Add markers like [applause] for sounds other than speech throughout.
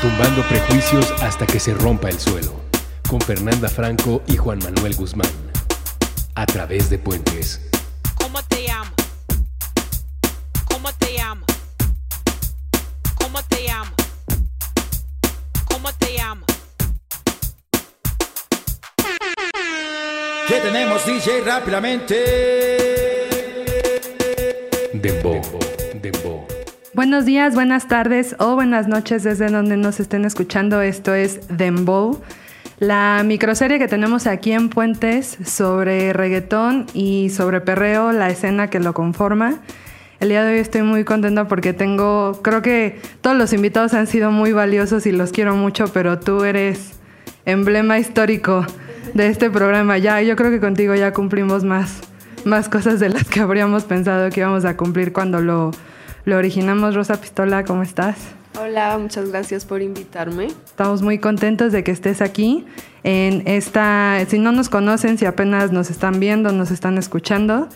Tumbando prejuicios hasta que se rompa el suelo. Con Fernanda Franco y Juan Manuel Guzmán. A través de puentes. ¿Cómo te llamas? ¿Cómo te llamas? ¿Cómo te llamas? ¿Cómo te llamas? ¿Qué tenemos, DJ? Rápidamente. Buenos días, buenas tardes o buenas noches desde donde nos estén escuchando. Esto es Dembow, la microserie que tenemos aquí en Puentes sobre reggaetón y sobre perreo, la escena que lo conforma. El día de hoy estoy muy contenta porque tengo, creo que todos los invitados han sido muy valiosos y los quiero mucho, pero tú eres emblema histórico de este programa. Ya, yo creo que contigo ya cumplimos más, más cosas de las que habríamos pensado que íbamos a cumplir cuando lo, lo originamos. Rosa Pistola, ¿cómo estás? Hola, muchas gracias por invitarme. Estamos muy contentos de que estés aquí en esta, si no nos conocen, si apenas nos están viendo, nos están escuchando.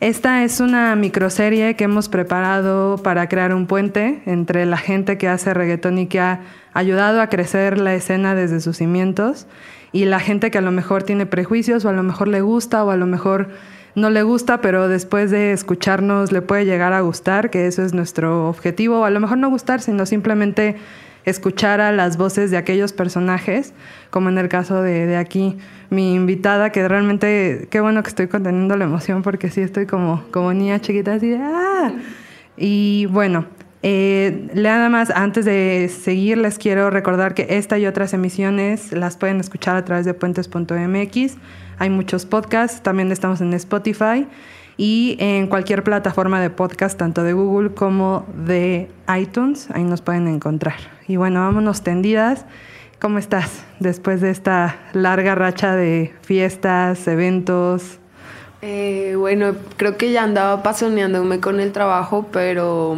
Esta es una microserie que hemos preparado para crear un puente entre la gente que hace reggaetón y que ha ayudado a crecer la escena desde sus cimientos y la gente que a lo mejor tiene prejuicios o a lo mejor le gusta o a lo mejor no le gusta, pero después de escucharnos le puede llegar a gustar, que eso es nuestro objetivo, o a lo mejor no gustar, sino simplemente escuchar a las voces de aquellos personajes, como en el caso de, de aquí, mi invitada, que realmente, qué bueno que estoy conteniendo la emoción, porque sí estoy como, como niña chiquita, así de ¡ah! Y bueno, eh, nada más, antes de seguir, les quiero recordar que esta y otras emisiones las pueden escuchar a través de puentes.mx. Hay muchos podcasts, también estamos en Spotify y en cualquier plataforma de podcast, tanto de Google como de iTunes. Ahí nos pueden encontrar. Y bueno, vámonos tendidas. ¿Cómo estás después de esta larga racha de fiestas, eventos? Eh, bueno, creo que ya andaba apasionándome con el trabajo, pero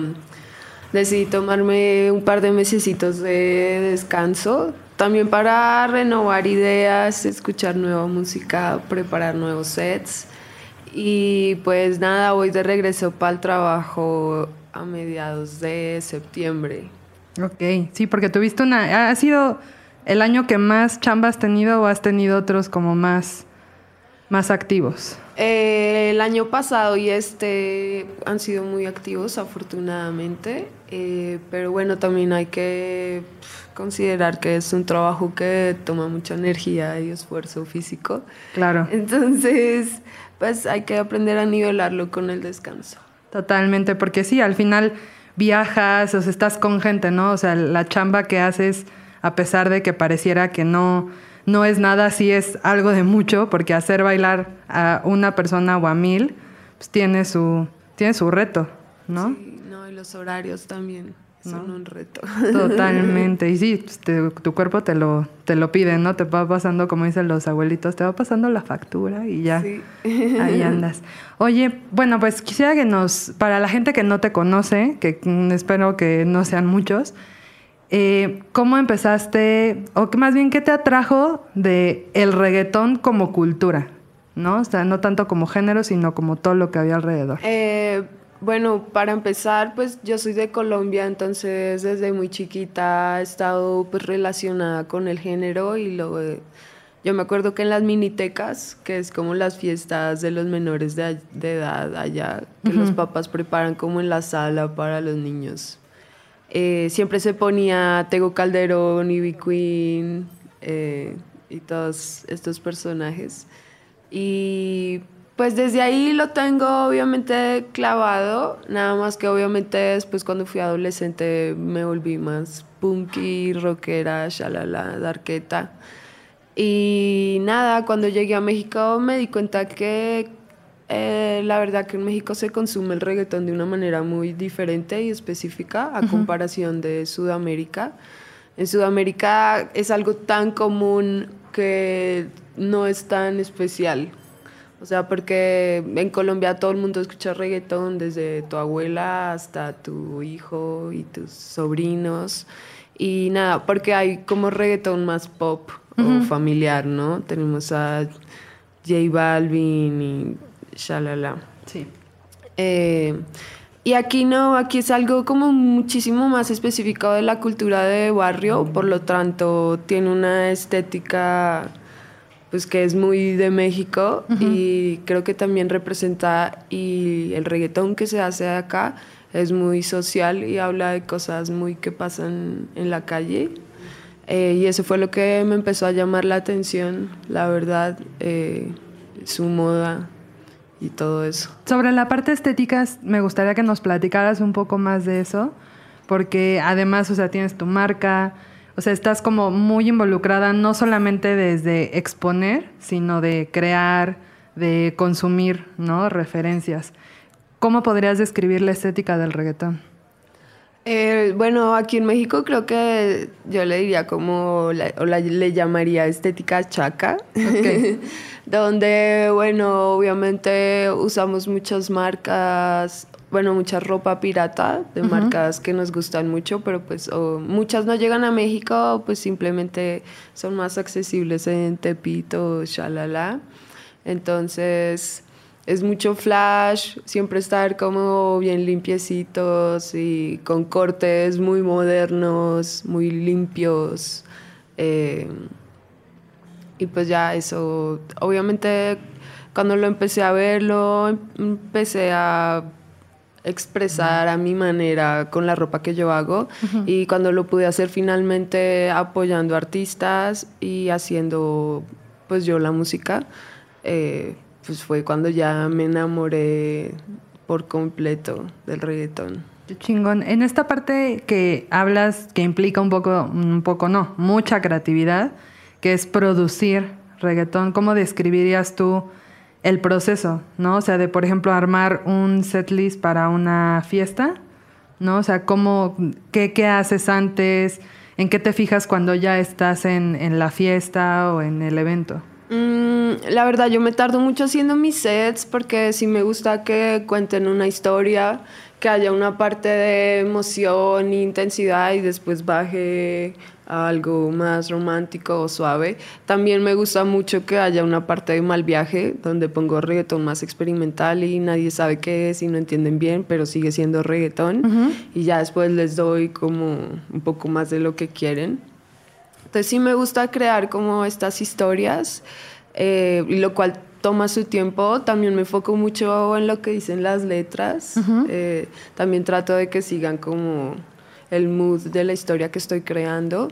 decidí tomarme un par de mesecitos de descanso, también para renovar ideas, escuchar nueva música, preparar nuevos sets. Y pues nada, voy de regreso para el trabajo a mediados de septiembre. Ok, sí, porque tuviste una... ¿Ha sido el año que más chamba has tenido o has tenido otros como más, más activos? Eh, el año pasado y este han sido muy activos, afortunadamente. Eh, pero bueno, también hay que considerar que es un trabajo que toma mucha energía y esfuerzo físico. Claro. Entonces, pues hay que aprender a nivelarlo con el descanso. Totalmente, porque sí, al final viajas, o sea, estás con gente, ¿no? O sea, la chamba que haces, a pesar de que pareciera que no, no es nada, sí es algo de mucho, porque hacer bailar a una persona o a mil, pues tiene su, tiene su reto, ¿no? Sí, no, y los horarios también son un reto. Totalmente. Y sí, pues, te- tu cuerpo te lo, te lo pide, ¿no? Te va pasando, como dicen los abuelitos, te va pasando la factura y ya. Sí. Ahí [laughs] andas. Oye, bueno, pues quisiera que nos, para la gente que no te conoce, que mm, espero que no sean muchos, eh, ¿cómo empezaste, o que más bien, qué te atrajo de el reggaetón como cultura? ¿No? O sea, no tanto como género, sino como todo lo que había alrededor. Eh, bueno, para empezar, pues yo soy de Colombia, entonces desde muy chiquita he estado pues relacionada con el género y lo, eh, yo me acuerdo que en las minitecas, que es como las fiestas de los menores de, edad allá, que los papás preparan como en la sala para los niños, eh, siempre se ponía Tego Calderón, Ivy Queen eh, y todos estos personajes. Y pues desde ahí lo tengo obviamente clavado, nada más que obviamente después cuando fui adolescente me volví más punky, rockera, shalala, darketa. Y nada, cuando llegué a México me di cuenta que eh, la verdad que en México se consume el reggaetón de una manera muy diferente y específica a comparación de Sudamérica. En Sudamérica es algo tan común que no es tan especial. O sea, porque en Colombia todo el mundo escucha reggaetón, desde tu abuela hasta tu hijo y tus sobrinos. Y nada, porque hay como reggaetón más pop o familiar, ¿no? Tenemos a J Balvin y shalala. Sí. Eh, Y aquí no, aquí es algo como muchísimo más específico de la cultura de barrio, por lo tanto tiene una estética pues que es muy de México y creo que también representa y el reggaetón que se hace acá es muy social y habla de cosas muy que pasan en la calle. Eh, y eso fue lo que me empezó a llamar la atención, la verdad, eh, su moda y todo eso. Sobre la parte estética, me gustaría que nos platicaras un poco más de eso, porque además, o sea, tienes tu marca, o sea, estás como muy involucrada no solamente desde exponer, sino de crear, de consumir, ¿no? Referencias. ¿Cómo podrías describir la estética del reggaetón? Eh, bueno, aquí en México creo que yo le diría como, o le llamaría estética chaca, [laughs] donde, bueno, obviamente usamos muchas marcas bueno, mucha ropa pirata de marcas que nos gustan mucho, pero pues muchas no llegan a México, pues simplemente son más accesibles en Tepito, shalala. Entonces, es mucho flash, siempre estar como bien limpiecitos y con cortes muy modernos, muy limpios. Eh, y pues ya eso, obviamente cuando lo empecé a verlo, em, empecé a expresar a mi manera con la ropa que yo hago y cuando lo pude hacer finalmente apoyando artistas y haciendo pues yo la música, eh, pues fue cuando ya me enamoré por completo del reggaetón. Chingón. En esta parte que hablas, que implica un poco, un poco no, mucha creatividad, que es producir reggaetón, ¿cómo describirías tú el proceso, ¿no? O sea, de, por ejemplo, armar un setlist para una fiesta, ¿no? O sea, ¿cómo, qué, qué haces antes? ¿En qué te fijas cuando ya estás en la fiesta o en el evento? Mm, la verdad, yo me tardo mucho haciendo mis sets porque sí me gusta que cuenten una historia, que haya una parte de emoción e intensidad y después baje algo más romántico o suave. También me gusta mucho que haya una parte de mal viaje donde pongo reggaetón más experimental y nadie sabe qué es y no entienden bien, pero sigue siendo reggaetón y ya después les doy como un poco más de lo que quieren. Entonces sí me gusta crear como estas historias, eh, lo cual toma su tiempo. También me enfoco mucho en lo que dicen las letras. Eh, también trato de que sigan como el mood de la historia que estoy creando.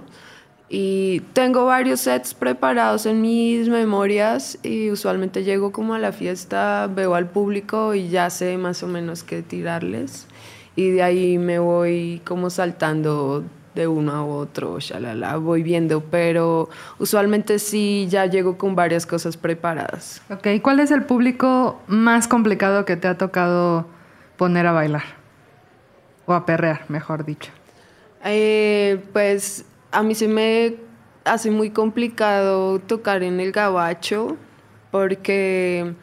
Y tengo varios sets preparados en mis memorias y usualmente llego como a la fiesta, veo al público y ya sé más o menos qué tirarles. Y de ahí me voy como saltando de uno a otro, shalala, voy viendo, pero usualmente sí ya llego con varias cosas preparadas. Ok, ¿cuál es el público más complicado que te ha tocado poner a bailar? O a perrear, mejor dicho. Eh, pues a mí se me hace muy complicado tocar en el gabacho porque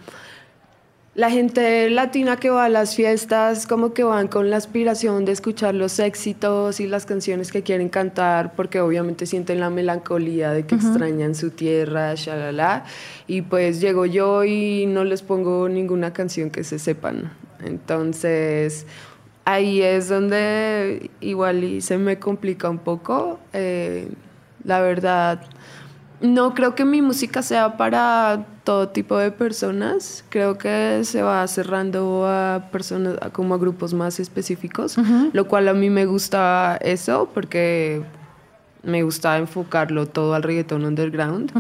la gente latina que va a las fiestas como que van con la aspiración de escuchar los éxitos y las canciones que quieren cantar porque obviamente sienten la melancolía de que extrañan su tierra, shalala. Y pues llego yo y no les pongo ninguna canción que se sepan. Entonces, ahí es donde igual se me complica un poco. Eh, la verdad, no creo que mi música sea para todo tipo de personas. Creo que se va cerrando a personas, como a grupos más específicos, lo cual a mí me gusta eso porque me gusta enfocarlo todo al reggaetón underground.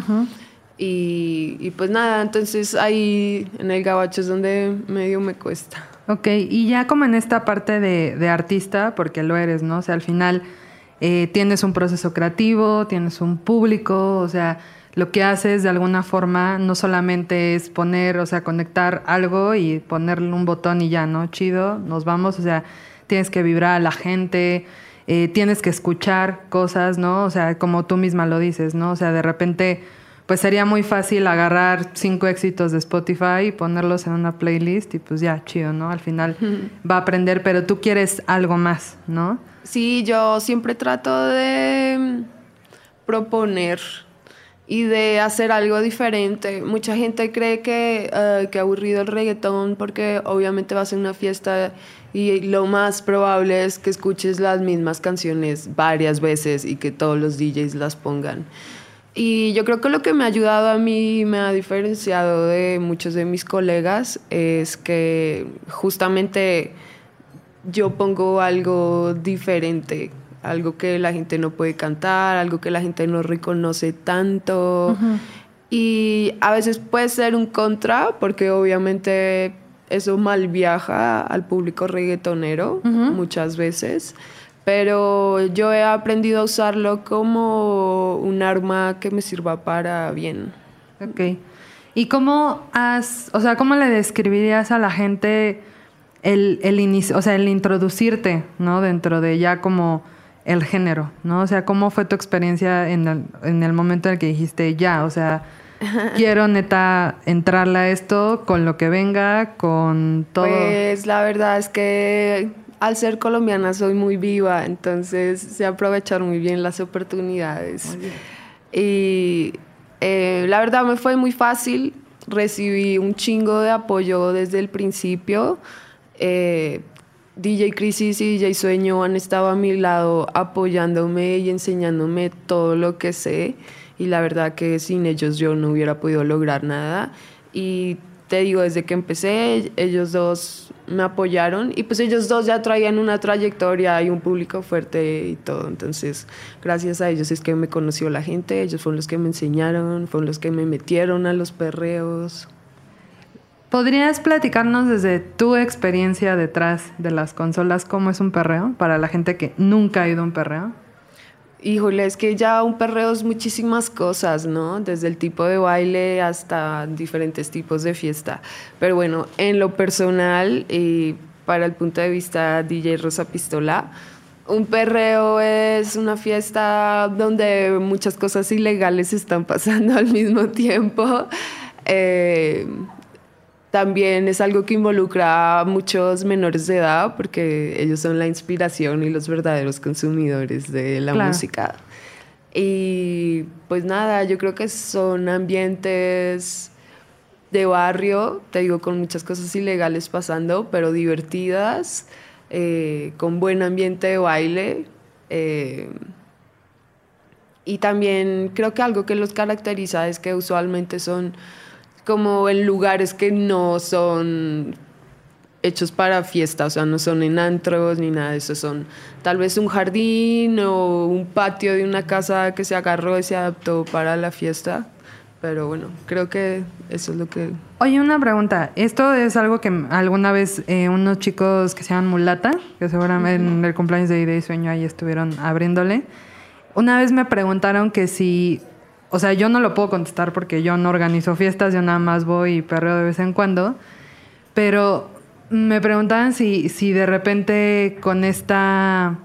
y, y, pues nada, entonces ahí en el gabacho es donde medio me cuesta. Ok, y ya como en esta parte de, artista, porque lo eres, ¿no? O sea, al final eh, tienes un proceso creativo, tienes un público, o sea, lo que haces de alguna forma no solamente es poner, o sea, conectar algo y ponerle un botón y ya, ¿no? Chido, nos vamos, o sea, tienes que vibrar a la gente, eh, tienes que escuchar cosas, ¿no? O sea, como tú misma lo dices, ¿no? O sea, de repente pues sería muy fácil agarrar cinco éxitos de Spotify y ponerlos en una playlist y pues ya, chido, ¿no? Al final va a aprender, pero tú quieres algo más, ¿no? Sí, yo siempre trato de proponer y de hacer algo diferente. Mucha gente cree que, uh, que aburrido el reggaetón porque obviamente va a ser una fiesta y lo más probable es que escuches las mismas canciones varias veces y que todos los DJs las pongan. Y yo creo que lo que me ha ayudado a mí, me ha diferenciado de muchos de mis colegas, es que justamente yo pongo algo diferente, algo que la gente no puede cantar, algo que la gente no reconoce tanto. Y a veces puede ser un contra, porque obviamente eso mal viaja al público reggaetonero muchas veces. Pero yo he aprendido a usarlo como un arma que me sirva para bien. Ok. ¿Y cómo has, o sea, cómo le describirías a la gente el, el inicio, o sea, el introducirte, ¿no? Dentro de ya como el género, ¿no? O sea, ¿cómo fue tu experiencia en el, en el momento en el que dijiste ya, o sea, [laughs] quiero neta entrarle a esto con lo que venga, con todo? Pues la verdad es que al ser colombiana soy muy viva, entonces sé aprovechar muy bien las oportunidades. Y eh, la verdad me fue muy fácil, recibí un chingo de apoyo desde el principio. Eh, DJ Crisis y DJ Sueño han estado a mi lado apoyándome y enseñándome todo lo que sé. Y la verdad que sin ellos yo no hubiera podido lograr nada. Y te digo, desde que empecé ellos dos me apoyaron. Y pues ellos dos ya traían una trayectoria y un público fuerte y todo, entonces gracias a ellos es que me conoció la gente, ellos fueron los que me enseñaron, fueron los que me metieron a los perreos. ¿Podrías platicarnos desde tu experiencia detrás de las consolas cómo es un perreo para la gente que nunca ha ido a un perreo? Híjole, es que ya un perreo es muchísimas cosas, ¿no? Desde el tipo de baile hasta diferentes tipos de fiesta. Pero bueno, en lo personal y para el punto de vista DJ Rosa Pistola, un perreo es una fiesta donde muchas cosas ilegales están pasando al mismo tiempo. [laughs] Eh, también es algo que involucra a muchos menores de edad porque ellos son la inspiración y los verdaderos consumidores de la música. Y pues nada, yo creo que son ambientes de barrio, te digo, con muchas cosas ilegales pasando, pero divertidas, eh, con buen ambiente de baile. Eh, y también creo que algo que los caracteriza es que usualmente son como en lugares que no son hechos para fiesta, o sea, no son en antros ni nada de eso, son tal vez un jardín o un patio de una casa que se agarró y se adaptó para la fiesta. Pero bueno, creo que eso es lo que... Oye, una pregunta. Esto es algo que alguna vez eh, unos chicos que se llaman Mulata, que seguramente en el cumpleaños de Idea y Sueño ahí estuvieron abriéndole, una vez me preguntaron que si o sea, yo no lo puedo contestar porque yo no organizo fiestas, yo nada más voy y perreo de vez en cuando. Pero me preguntaban si, si de repente con esta,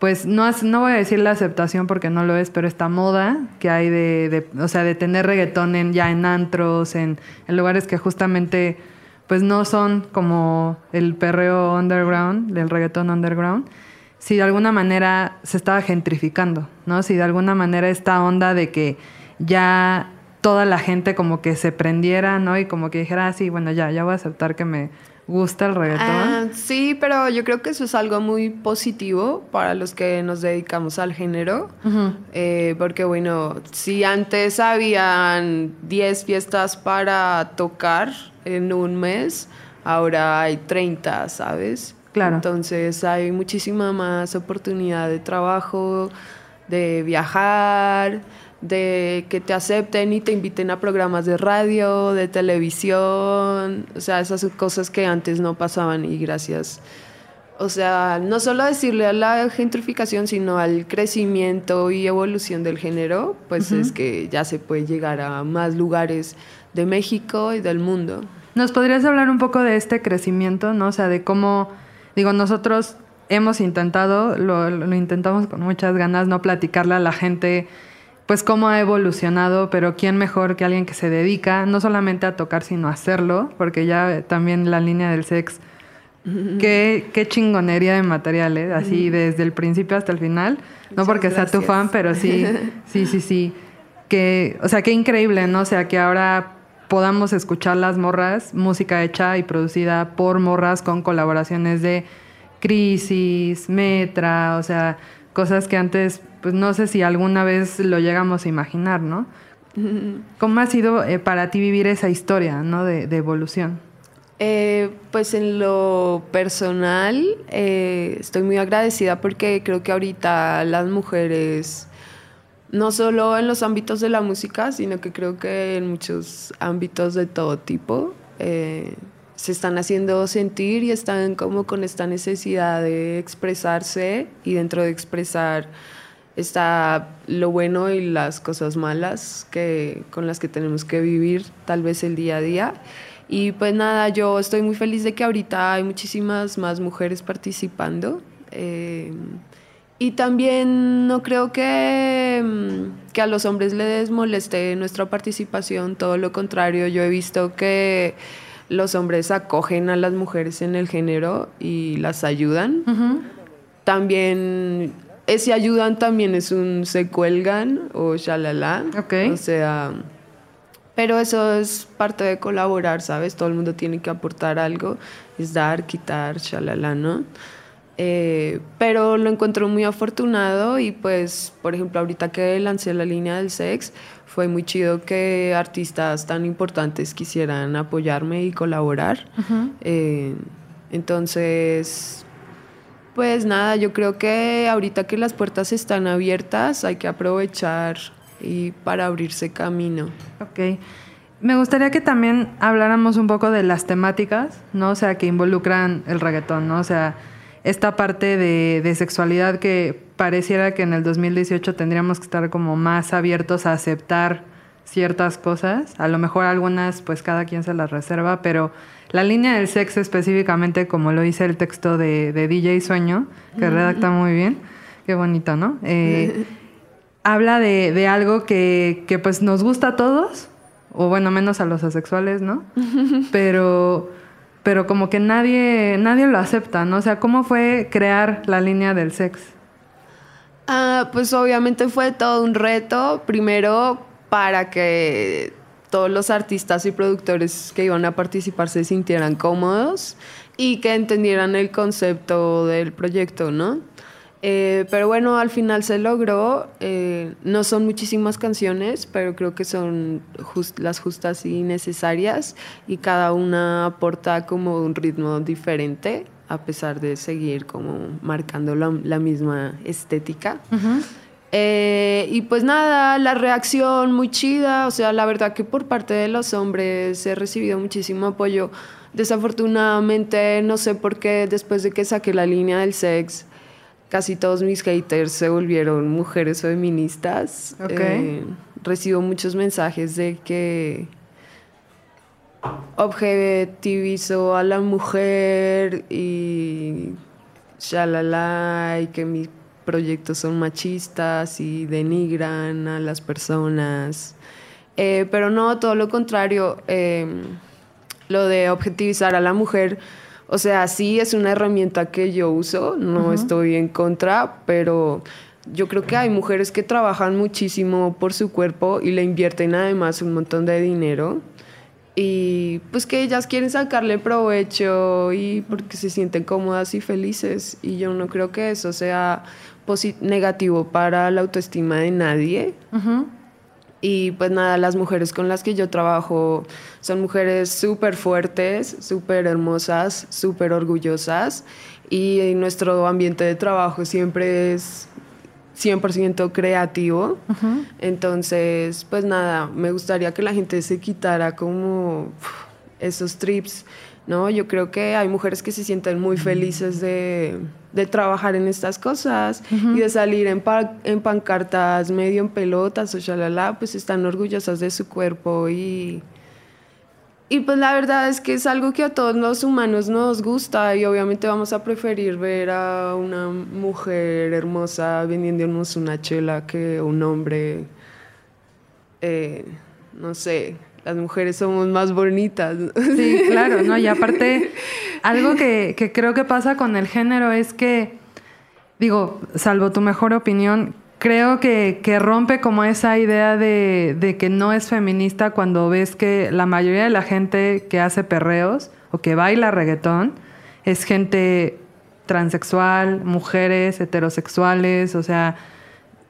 pues no, no voy a decir la aceptación porque no lo es, pero esta moda que hay de, o sea, de tener reggaetón en, ya en antros, en, en lugares que justamente pues no son como el perreo underground, del reggaetón underground si de alguna manera se estaba gentrificando, ¿no? Si de alguna manera esta onda de que ya toda la gente como que se prendiera, ¿no? Y como que dijera, ah, sí, bueno, ya, ya voy a aceptar que me gusta el reggaetón. Ah, sí, pero yo creo que eso es algo muy positivo para los que nos dedicamos al género, eh, porque bueno, si antes habían 10 fiestas para tocar en un mes, ahora hay 30, ¿sabes? Claro. Entonces hay muchísima más oportunidad de trabajo, de viajar, de que te acepten y te inviten a programas de radio, de televisión, o sea, esas cosas que antes no pasaban y gracias. O sea, no solo decirle a la gentrificación, sino al crecimiento y evolución del género, pues es que ya se puede llegar a más lugares de México y del mundo. ¿Nos podrías hablar un poco de este crecimiento, no? O sea, de cómo Digo, nosotros hemos intentado, lo, intentamos con muchas ganas, no platicarle a la gente pues cómo ha evolucionado, pero quién mejor que alguien que se dedica no solamente a tocar, sino a hacerlo, porque ya también la línea del sex, qué, qué chingonería de materiales, ¿eh? así desde el principio hasta el final, no porque sea tu fan, pero sí, [laughs] sí, sí, sí, que, o sea, qué increíble, ¿no? O sea, que ahora podamos escuchar las morras, música hecha y producida por morras con colaboraciones de Crisis, Metra, o sea, cosas que antes, pues no sé si alguna vez lo llegamos a imaginar, ¿no? ¿Cómo ha sido eh, para ti vivir esa historia, ¿no? De, evolución. Eh, pues en lo personal eh, estoy muy agradecida porque creo que ahorita las mujeres no solo en los ámbitos de la música, sino que creo que en muchos ámbitos de todo tipo eh, se están haciendo sentir y están como con esta necesidad de expresarse y dentro de expresar está lo bueno y las cosas malas que, con las que tenemos que vivir tal vez el día a día. Y pues nada, yo estoy muy feliz de que ahorita hay muchísimas más mujeres participando. Eh, y también no creo que, mm, que a los hombres les moleste nuestra participación, todo lo contrario, yo he visto que los hombres acogen a las mujeres en el género y las ayudan. También ese ayudan también es un se cuelgan o shalala. O sea, pero eso es parte de colaborar, ¿sabes? Todo el mundo tiene que aportar algo, es dar, quitar, shalala, ¿no? Eh, pero lo encuentro muy afortunado y pues, por ejemplo, ahorita que lancé la línea del sex, fue muy chido que artistas tan importantes quisieran apoyarme y colaborar. Eh, entonces, pues nada, yo creo que ahorita que las puertas están abiertas hay que aprovechar y para abrirse camino. Ok. Me gustaría que también habláramos un poco de las temáticas, ¿no? O sea, que involucran el reggaetón, ¿no? O sea, esta parte de, sexualidad que pareciera que en el 2018 tendríamos que estar como más abiertos a aceptar ciertas cosas. A lo mejor algunas, pues cada quien se las reserva, pero la línea del sexo específicamente, como lo dice el texto de, DJ Sueño, que redacta muy bien, qué bonito, ¿no? Eh, [laughs] habla de, algo que, que, pues nos gusta a todos, o bueno, menos a los asexuales, ¿no? [laughs] Pero pero como que nadie, nadie lo acepta, ¿no? O sea, ¿cómo fue crear la línea del sex? Ah, pues obviamente fue todo un reto, primero para que todos los artistas y productores que iban a participar se sintieran cómodos y que entendieran el concepto del proyecto, ¿no? Eh, pero bueno, al final se logró. Eh, no son muchísimas canciones, pero creo que son las justas y necesarias y cada una aporta como un ritmo diferente a pesar de seguir como marcando la, misma estética. Eh, y pues nada, la reacción muy chida, o sea, la verdad que por parte de los hombres he recibido muchísimo apoyo. Desafortunadamente, no sé por qué después de que saqué la línea del sex, casi todos mis haters se volvieron mujeres feministas. Eh, recibo muchos mensajes de que objetivizo a la mujer y shalala y que mis proyectos son machistas y denigran a las personas. Eh, pero no, todo lo contrario. Eh, lo de objetivizar a la mujer o sea, sí es una herramienta que yo uso, no estoy en contra, pero yo creo que hay mujeres que trabajan muchísimo por su cuerpo y le invierten además un montón de dinero. Y pues que ellas quieren sacarle provecho y porque se sienten cómodas y felices. Y yo no creo que eso sea negativo para la autoestima de nadie. Y pues nada, las mujeres con las que yo trabajo son mujeres súper fuertes, súper hermosas, súper orgullosas. Y nuestro ambiente de trabajo siempre es 100% creativo. Entonces, pues nada, me gustaría que la gente se quitara como esos trips ¿no? Yo creo que hay mujeres que se sienten muy felices de, trabajar en estas cosas y de salir en, en, pancartas medio en pelotas o shalala, pues están orgullosas de su cuerpo y, y pues la verdad es que es algo que a todos los humanos nos gusta y obviamente vamos a preferir ver a una mujer hermosa vendiéndonos una chela que un hombre, eh, no sé, las mujeres somos más bonitas. Sí, [laughs] claro, ¿no? Y aparte, algo que, que, creo que pasa con el género es que, digo, salvo tu mejor opinión, creo que, que rompe como esa idea de, de que no es feminista cuando ves que la mayoría de la gente que hace perreos o que baila reggaetón es gente transexual, mujeres, heterosexuales, o sea,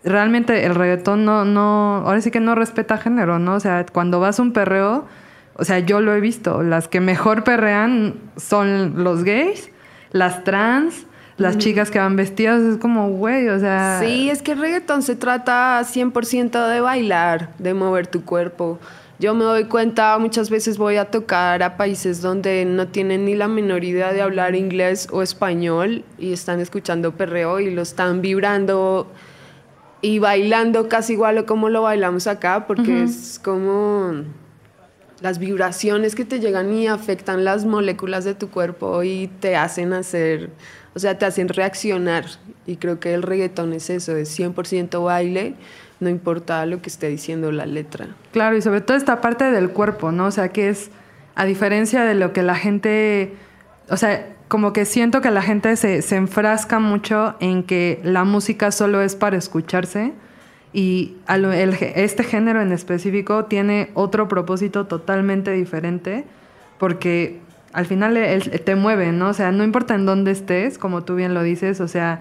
realmente el reggaetón no, no, ahora sí que no respeta género, ¿no? O sea, cuando vas a un perreo, o sea, yo lo he visto, las que mejor perrean son los gays, las trans, las chicas que van vestidas, es como, güey, o sea... Sí, es que el reggaetón se trata 100% de bailar, de mover tu cuerpo. Yo me doy cuenta, muchas veces voy a tocar a países donde no tienen ni la menor idea de hablar inglés o español y están escuchando perreo y lo están vibrando y bailando casi igual como lo bailamos acá, porque es como las vibraciones que te llegan y afectan las moléculas de tu cuerpo y te hacen hacer, o sea, te hacen reaccionar. Y creo que el reggaetón es eso, es 100% baile, no importa lo que esté diciendo la letra. Claro, y sobre todo esta parte del cuerpo, ¿no? O sea, que es, a diferencia de lo que la gente, o sea, como que siento que la gente se, se enfrasca mucho en que la música solo es para escucharse y lo- el este género en específico tiene otro propósito totalmente diferente porque al final el- te mueve, ¿no? O sea, no importa en dónde estés, como tú bien lo dices, o sea,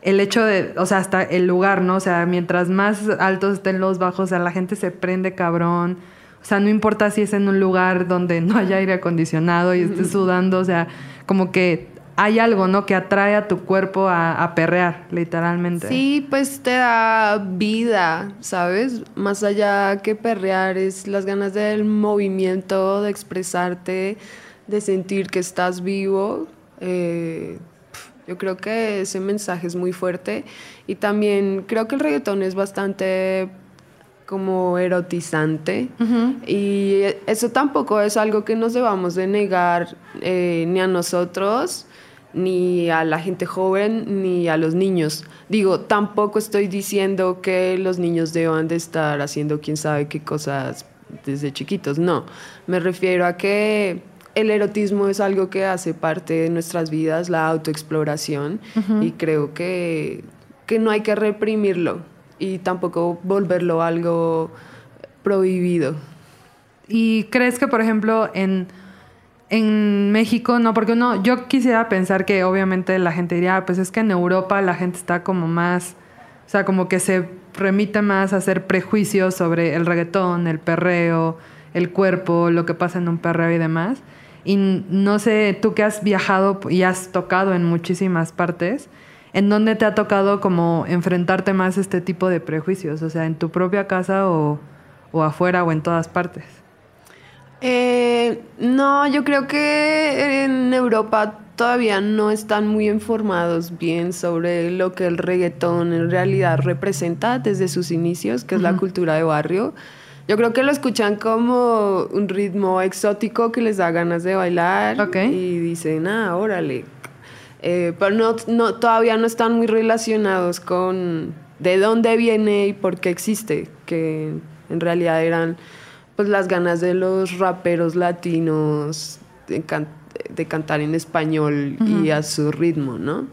el hecho de, o sea, hasta el lugar, ¿no? O sea, mientras más altos estén los bajos, o sea, la gente se prende cabrón. O sea, no importa si es en un lugar donde no haya aire acondicionado y estés sudando, o sea, como que hay algo, ¿no? Que atrae a tu cuerpo a, perrear, literalmente. Sí, pues te da vida, ¿sabes? Más allá que perrear, es las ganas del movimiento, de expresarte, de sentir que estás vivo. Eh, yo creo que ese mensaje es muy fuerte y también creo que el reggaetón es bastante como erotizante y eso tampoco es algo que nos debamos de negar eh, ni a nosotros ni a la gente joven ni a los niños. Digo, tampoco estoy diciendo que los niños deban de estar haciendo quién sabe qué cosas desde chiquitos, no. Me refiero a que el erotismo es algo que hace parte de nuestras vidas, la autoexploración, y creo que, que no hay que reprimirlo y tampoco volverlo algo prohibido. ¿Y crees que, por ejemplo, en, en México, no? Porque uno, yo quisiera pensar que obviamente la gente diría, "Ah, pues es que en Europa la gente está como más, o sea, como que se remite más a hacer prejuicios sobre el reggaetón, el perreo, el cuerpo, lo que pasa en un perreo y demás. Y no sé, tú que has viajado y has tocado en muchísimas partes, ¿en dónde te ha tocado como enfrentarte más a este tipo de prejuicios? O sea, ¿en tu propia casa o, o afuera o en todas partes? Eh, no, yo creo que en Europa todavía no están muy informados bien sobre lo que el reggaetón en realidad representa desde sus inicios, que es la cultura de barrio. Yo creo que lo escuchan como un ritmo exótico que les da ganas de bailar y dicen, ah, órale. Eh, pero no, no, todavía no están muy relacionados con de dónde viene y por qué existe, que en realidad eran pues las ganas de los raperos latinos de, can- de cantar en español y a su ritmo, ¿no?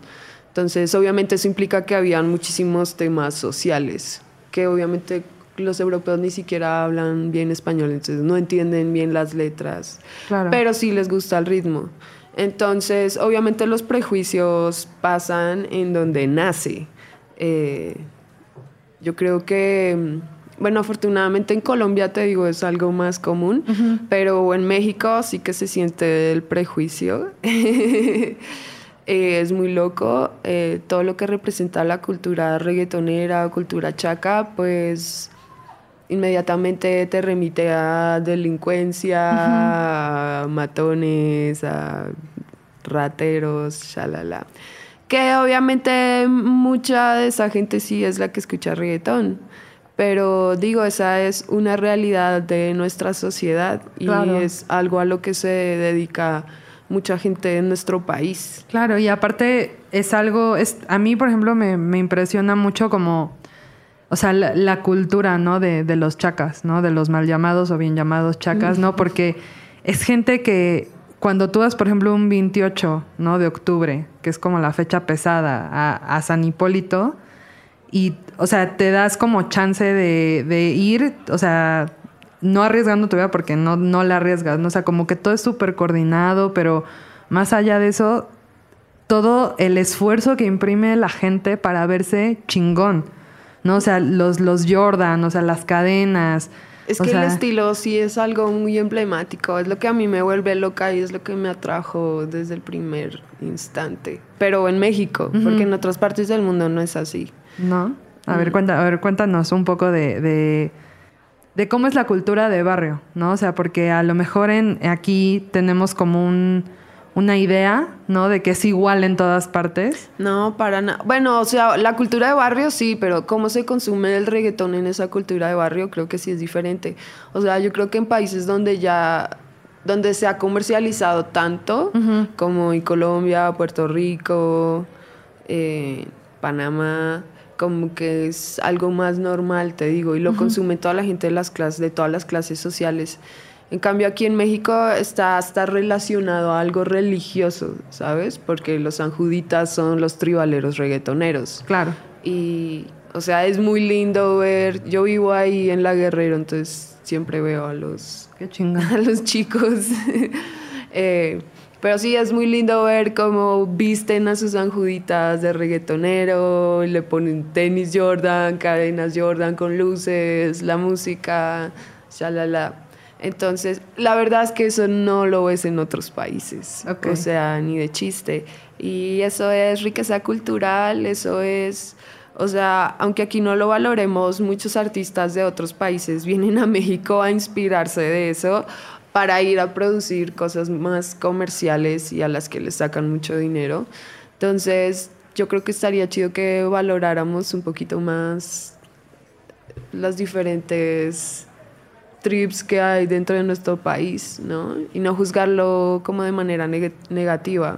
Entonces, obviamente eso implica que habían muchísimos temas sociales, que obviamente los europeos ni siquiera hablan bien español, entonces no entienden bien las letras, Claro. pero sí les gusta el ritmo. Entonces, obviamente los prejuicios pasan en donde nace. Eh, yo creo que, mm, bueno, afortunadamente en Colombia, te digo, es algo más común, pero en México sí que se siente el prejuicio. [laughs] Eh, es muy loco. eh, todo lo que representa la cultura reggaetonera o cultura chaca, pues inmediatamente te remite a delincuencia, a matones, a rateros, shalala. Que obviamente mucha de esa gente sí es la que escucha reggaetón. Pero digo, esa es una realidad de nuestra sociedad y Claro. es algo a lo que se dedica mucha gente en nuestro país. Claro, y aparte es algo, es, a mí por ejemplo me, me impresiona mucho como, o sea, la, la cultura, ¿no? De, de los chacas, ¿no? De los mal llamados o bien llamados chacas, ¿no? Porque es gente que cuando tú vas, por ejemplo, un 28, ¿no? De octubre, que es como la fecha pesada, a, a San Hipólito, y, o sea, te das como chance de, de ir, o sea, no arriesgando tu vida porque no, no la arriesgas, ¿no? O sea, como que todo es súper coordinado, pero más allá de eso, todo el esfuerzo que imprime la gente para verse chingón, ¿no? O sea, los, los Jordan, o sea, las cadenas. Es o que el estilo sí es algo muy emblemático, es lo que a mí me vuelve loca y es lo que me atrajo desde el primer instante. Pero en México, porque en otras partes del mundo no es así. ¿No? A ver, cuenta, a ver, cuéntanos un poco de, de, de cómo es la cultura de barrio, ¿no? O sea, porque a lo mejor en aquí tenemos como un, una idea, ¿no? De que es igual en todas partes. No, para nada. Bueno, o sea, la cultura de barrio sí, pero cómo se consume el reggaetón en esa cultura de barrio creo que sí es diferente. O sea, yo creo que en países donde ya donde se ha comercializado tanto, como en Colombia, Puerto Rico, eh, Panamá, como que es algo más normal, te digo, y lo consume toda la gente de las clases, de todas las clases sociales. En cambio, aquí en México está, está relacionado a algo religioso, ¿sabes? Porque los sanjuditas son los tribaleros reggaetoneros. Claro. Y, o sea, es muy lindo ver. Yo vivo ahí en La Guerrero, entonces siempre veo a los, Qué [laughs] a los chicos. [laughs] Eh, pero sí, es muy lindo ver cómo visten a sus anjuditas de reggaetonero, le ponen tenis Jordan, cadenas Jordan con luces, la música, shalala. Entonces, la verdad es que eso no lo ves en otros países, Ok. o sea, ni de chiste. Y eso es riqueza cultural, eso es, o sea, aunque aquí no lo valoremos, muchos artistas de otros países vienen a [laughs] México a inspirarse de eso para ir a producir cosas más comerciales y a las que les sacan mucho dinero. Entonces, yo creo que estaría chido que valoráramos un poquito más las diferentes trips que hay dentro de nuestro país, ¿no? Y no juzgarlo como de manera neg- negativa,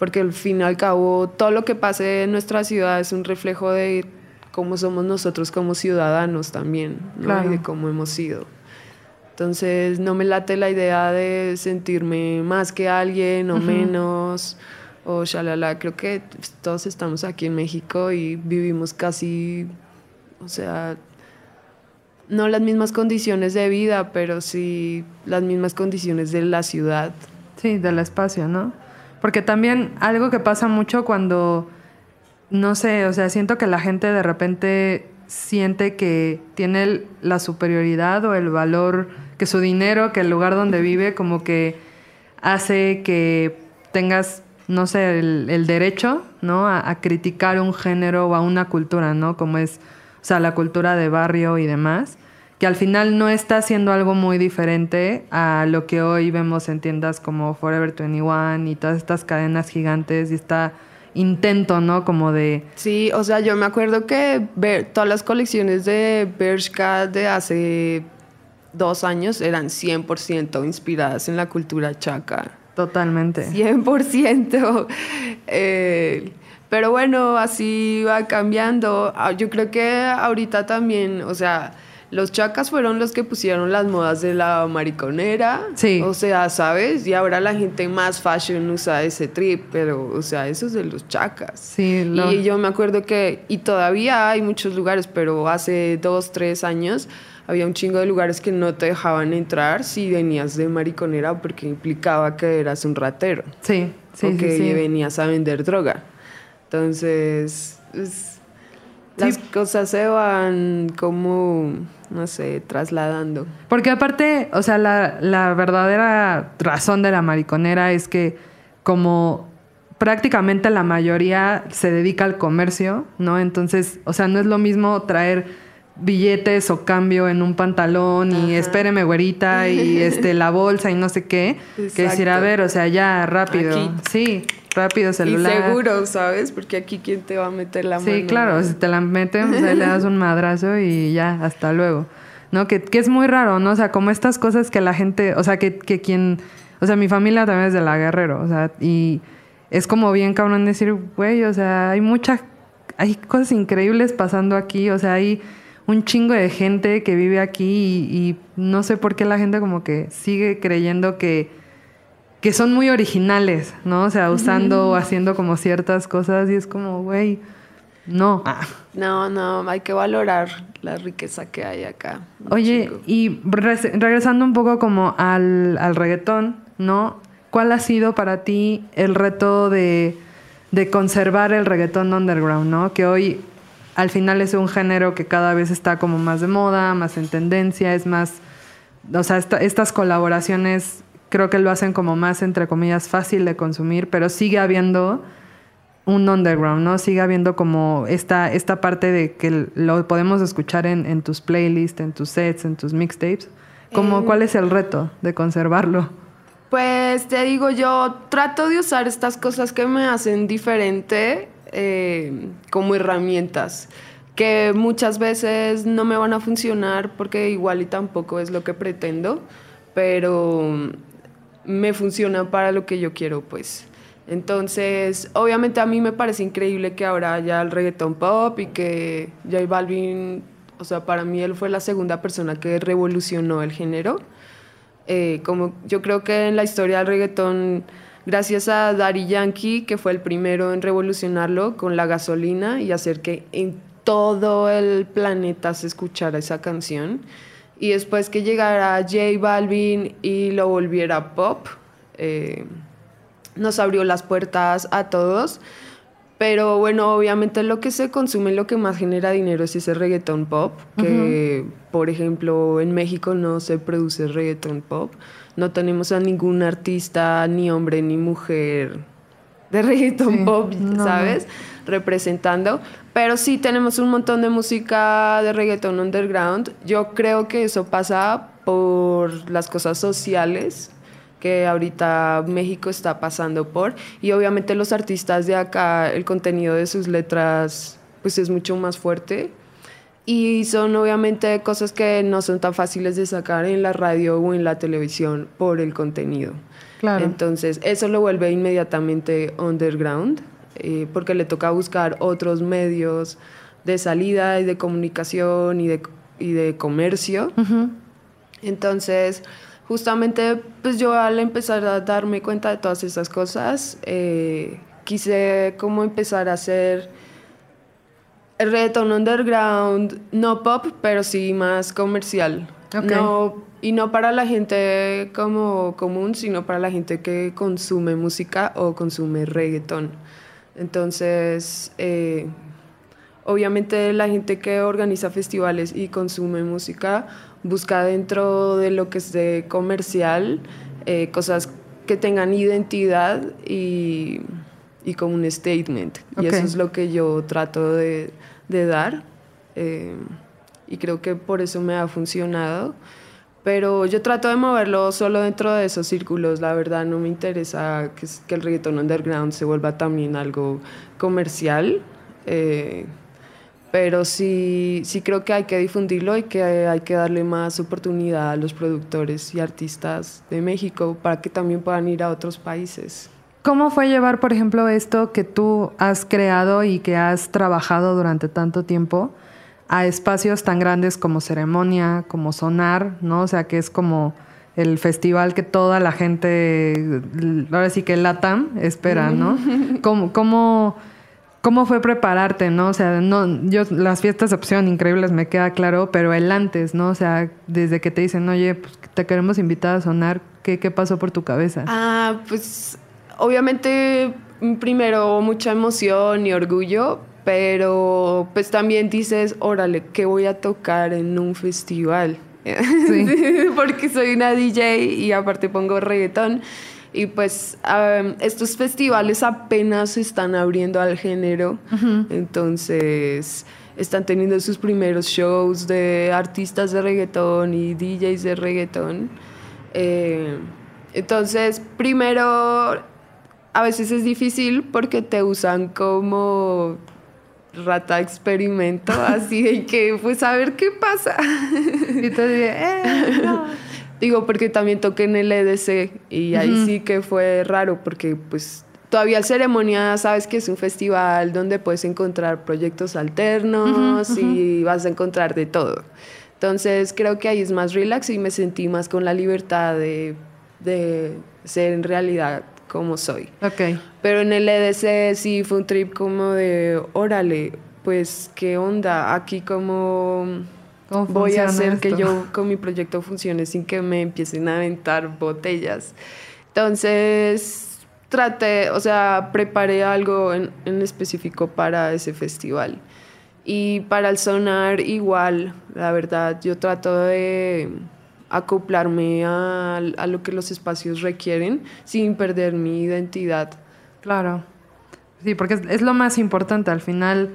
porque al fin y al cabo todo lo que pase en nuestra ciudad es un reflejo de cómo somos nosotros como ciudadanos también, ¿no? Claro. Y de cómo hemos sido. Entonces no me late la idea de sentirme más que alguien o menos o shalala. Creo que todos estamos aquí en México y vivimos casi, o sea, no las mismas condiciones de vida, pero sí las mismas condiciones de la ciudad. Sí, del espacio, ¿no? Porque también algo que pasa mucho cuando, no sé, o sea, siento que la gente de repente siente que tiene la superioridad o el valor, que su dinero, que el lugar donde vive, como que hace que tengas, no sé, el, el derecho, ¿no? A, a criticar un género o a una cultura, ¿no? Como es, o sea, la cultura de barrio y demás que al final no está haciendo algo muy diferente a lo que hoy vemos en tiendas como Forever 21 y todas estas cadenas gigantes y está intento, ¿no? Como de... Sí, o sea, yo me acuerdo que ver todas las colecciones de Bershka de hace dos años eran 100% inspiradas en la cultura chaca. Totalmente. 100%. Eh, pero bueno, así va cambiando. Ah, Yo creo que ahorita también, o sea, los chacas fueron los que pusieron las modas de la mariconera. Sí. O sea, ¿sabes? Y ahora la gente más fashion usa ese trip, pero, o sea, eso es de los chacas. Sí, lo- Y yo me acuerdo que, y todavía hay muchos lugares, pero hace dos, tres años había un chingo de lugares que no te dejaban entrar si venías de mariconera porque implicaba que eras un ratero Sí, sí, o sí, que sí. venías a vender droga. Entonces, es- las cosas se van como, no sé, trasladando. Porque aparte, o sea, la, la verdadera razón de la mariconera es que como prácticamente la mayoría se dedica al comercio, ¿no? Entonces, o sea, no es lo mismo traer billetes o cambio en un pantalón y espéreme güerita y este la bolsa y no sé qué, que decir, a ver, o sea, ya rápido. Aquí. Sí, rápido celular. Y seguro, ¿sabes? Porque aquí quién te va a meter la mano. Sí, claro, si te la meten, pues ahí le das un madrazo y ya, hasta luego. ¿No? Que, que es muy raro, ¿no? O sea, como estas cosas que la gente, o sea, que, que quien, o sea, mi familia también es de la Guerrero, o sea, y es como bien cabrón decir, güey, o sea, hay muchas, hay cosas increíbles pasando aquí, o sea, hay un chingo de gente que vive aquí y, y no sé por qué la gente como que sigue creyendo que, que son muy originales, ¿no? O sea, usando o haciendo como ciertas cosas y es como, güey, No. Ah. No, no, hay que valorar la riqueza que hay acá. Oye, y regresando un poco como al, al reggaetón, ¿no? ¿Cuál ha sido para ti el reto de, de conservar el reggaetón underground, ¿no? Que hoy al final es un género que cada vez está como más de moda, más en tendencia, es más, o sea, estas colaboraciones creo que lo hacen como más, entre comillas, fácil de consumir, pero sigue habiendo un underground, ¿no? Sigue habiendo como esta, esta parte de que lo podemos escuchar en, tus playlists, en tus sets, en tus mixtapes. Como, eh, ¿Cuál es el reto de conservarlo? Pues te digo, yo trato de usar estas cosas que me hacen diferente eh, como herramientas que muchas veces no me van a funcionar porque igual y tampoco es lo que pretendo, pero me funciona para lo que yo quiero, pues. Entonces, obviamente a mí me parece increíble que ahora haya el reggaeton pop y que J Balvin, o sea, para mí él fue la segunda persona que revolucionó el género. Eh, como yo creo que en la historia del reggaetón, gracias a Daddy Yankee, que fue el primero en revolucionarlo con la gasolina y hacer que en todo el planeta se escuchara esa canción. Y después que llegara J Balvin y lo volviera pop. Eh, nos abrió las puertas a todos. Pero bueno, obviamente lo que se consume, lo que más genera dinero es ese reggaeton pop, que por ejemplo en México no se produce reggaeton pop, no tenemos a ningún artista, ni hombre ni mujer de reggaeton pop, ¿sabes? Representando, pero sí tenemos un montón de música de reggaeton underground. Yo creo que eso pasa por las cosas sociales que ahorita México está pasando por y obviamente los artistas de acá el contenido de sus letras pues es mucho más fuerte y son obviamente cosas que no son tan fáciles de sacar en la radio o en la televisión por el contenido. Claro. Entonces eso lo vuelve inmediatamente underground eh, porque le toca buscar otros medios de salida y de comunicación y de, y de comercio. Entonces justamente pues yo al empezar a darme cuenta de todas esas cosas, eh, quise como empezar a hacer reggaeton underground, no pop, pero sí más comercial. No, y no para la gente como común, sino para la gente que consume música o consume reggaeton. Entonces, eh, obviamente la gente que organiza festivales y consume música busca dentro de lo que es de comercial eh, cosas que tengan identidad y, y como un statement. Y eso es lo que yo trato de, de dar. Eh, y creo que por eso me ha funcionado. Pero yo trato de moverlo solo dentro de esos círculos. La verdad, no me interesa que, que el reggaeton underground se vuelva también algo comercial. Eh, pero sí, sí creo que hay que difundirlo y que hay que darle más oportunidad a los productores y artistas de México para que también puedan ir a otros países. ¿Cómo fue llevar, por ejemplo, esto que tú has creado y que has trabajado durante tanto tiempo a espacios tan grandes como Ceremonia, como Sonar, ¿no? O sea, que es como el festival que toda la gente, ahora sí que LATAM espera, ¿no? [laughs] ¿Cómo, cómo ¿Cómo fue prepararte, no? O sea, no, yo, las fiestas de opción increíbles me queda claro, pero el antes, ¿no? O sea, desde que te dicen, oye, pues te queremos invitar a sonar, ¿qué, qué pasó por tu cabeza? Ah, pues obviamente primero mucha emoción y orgullo, pero pues también dices, órale, ¿qué voy a tocar en un festival? Sí. [laughs] Porque soy una DJ y aparte pongo reggaetón. Y pues estos festivales apenas se están abriendo al género, entonces están teniendo sus primeros shows de artistas de reggaetón y DJs de reggaetón. Eh, entonces, primero, a veces es difícil porque te usan como rata experimento, así de que, pues a ver qué pasa. Y te eh, no. [laughs] Digo, porque también toqué en el EDC y ahí sí que fue raro porque pues todavía el ceremonia sabes que es un festival donde puedes encontrar proyectos alternos y vas a encontrar de todo. Entonces creo que ahí es más relax y me sentí más con la libertad de, de ser en realidad como soy. Ok. Pero en el EDC sí fue un trip como de, órale, pues, ¿qué onda? Aquí como ¿Cómo voy a hacer que yo con mi proyecto funcione sin que me empiecen a aventar botellas. Entonces, traté, o sea, preparé algo en, en específico para ese festival. Y para el sonar igual, la verdad, yo trato de acoplarme a, a lo que los espacios requieren sin perder mi identidad. Claro. Sí, porque es, es lo más importante. Al final,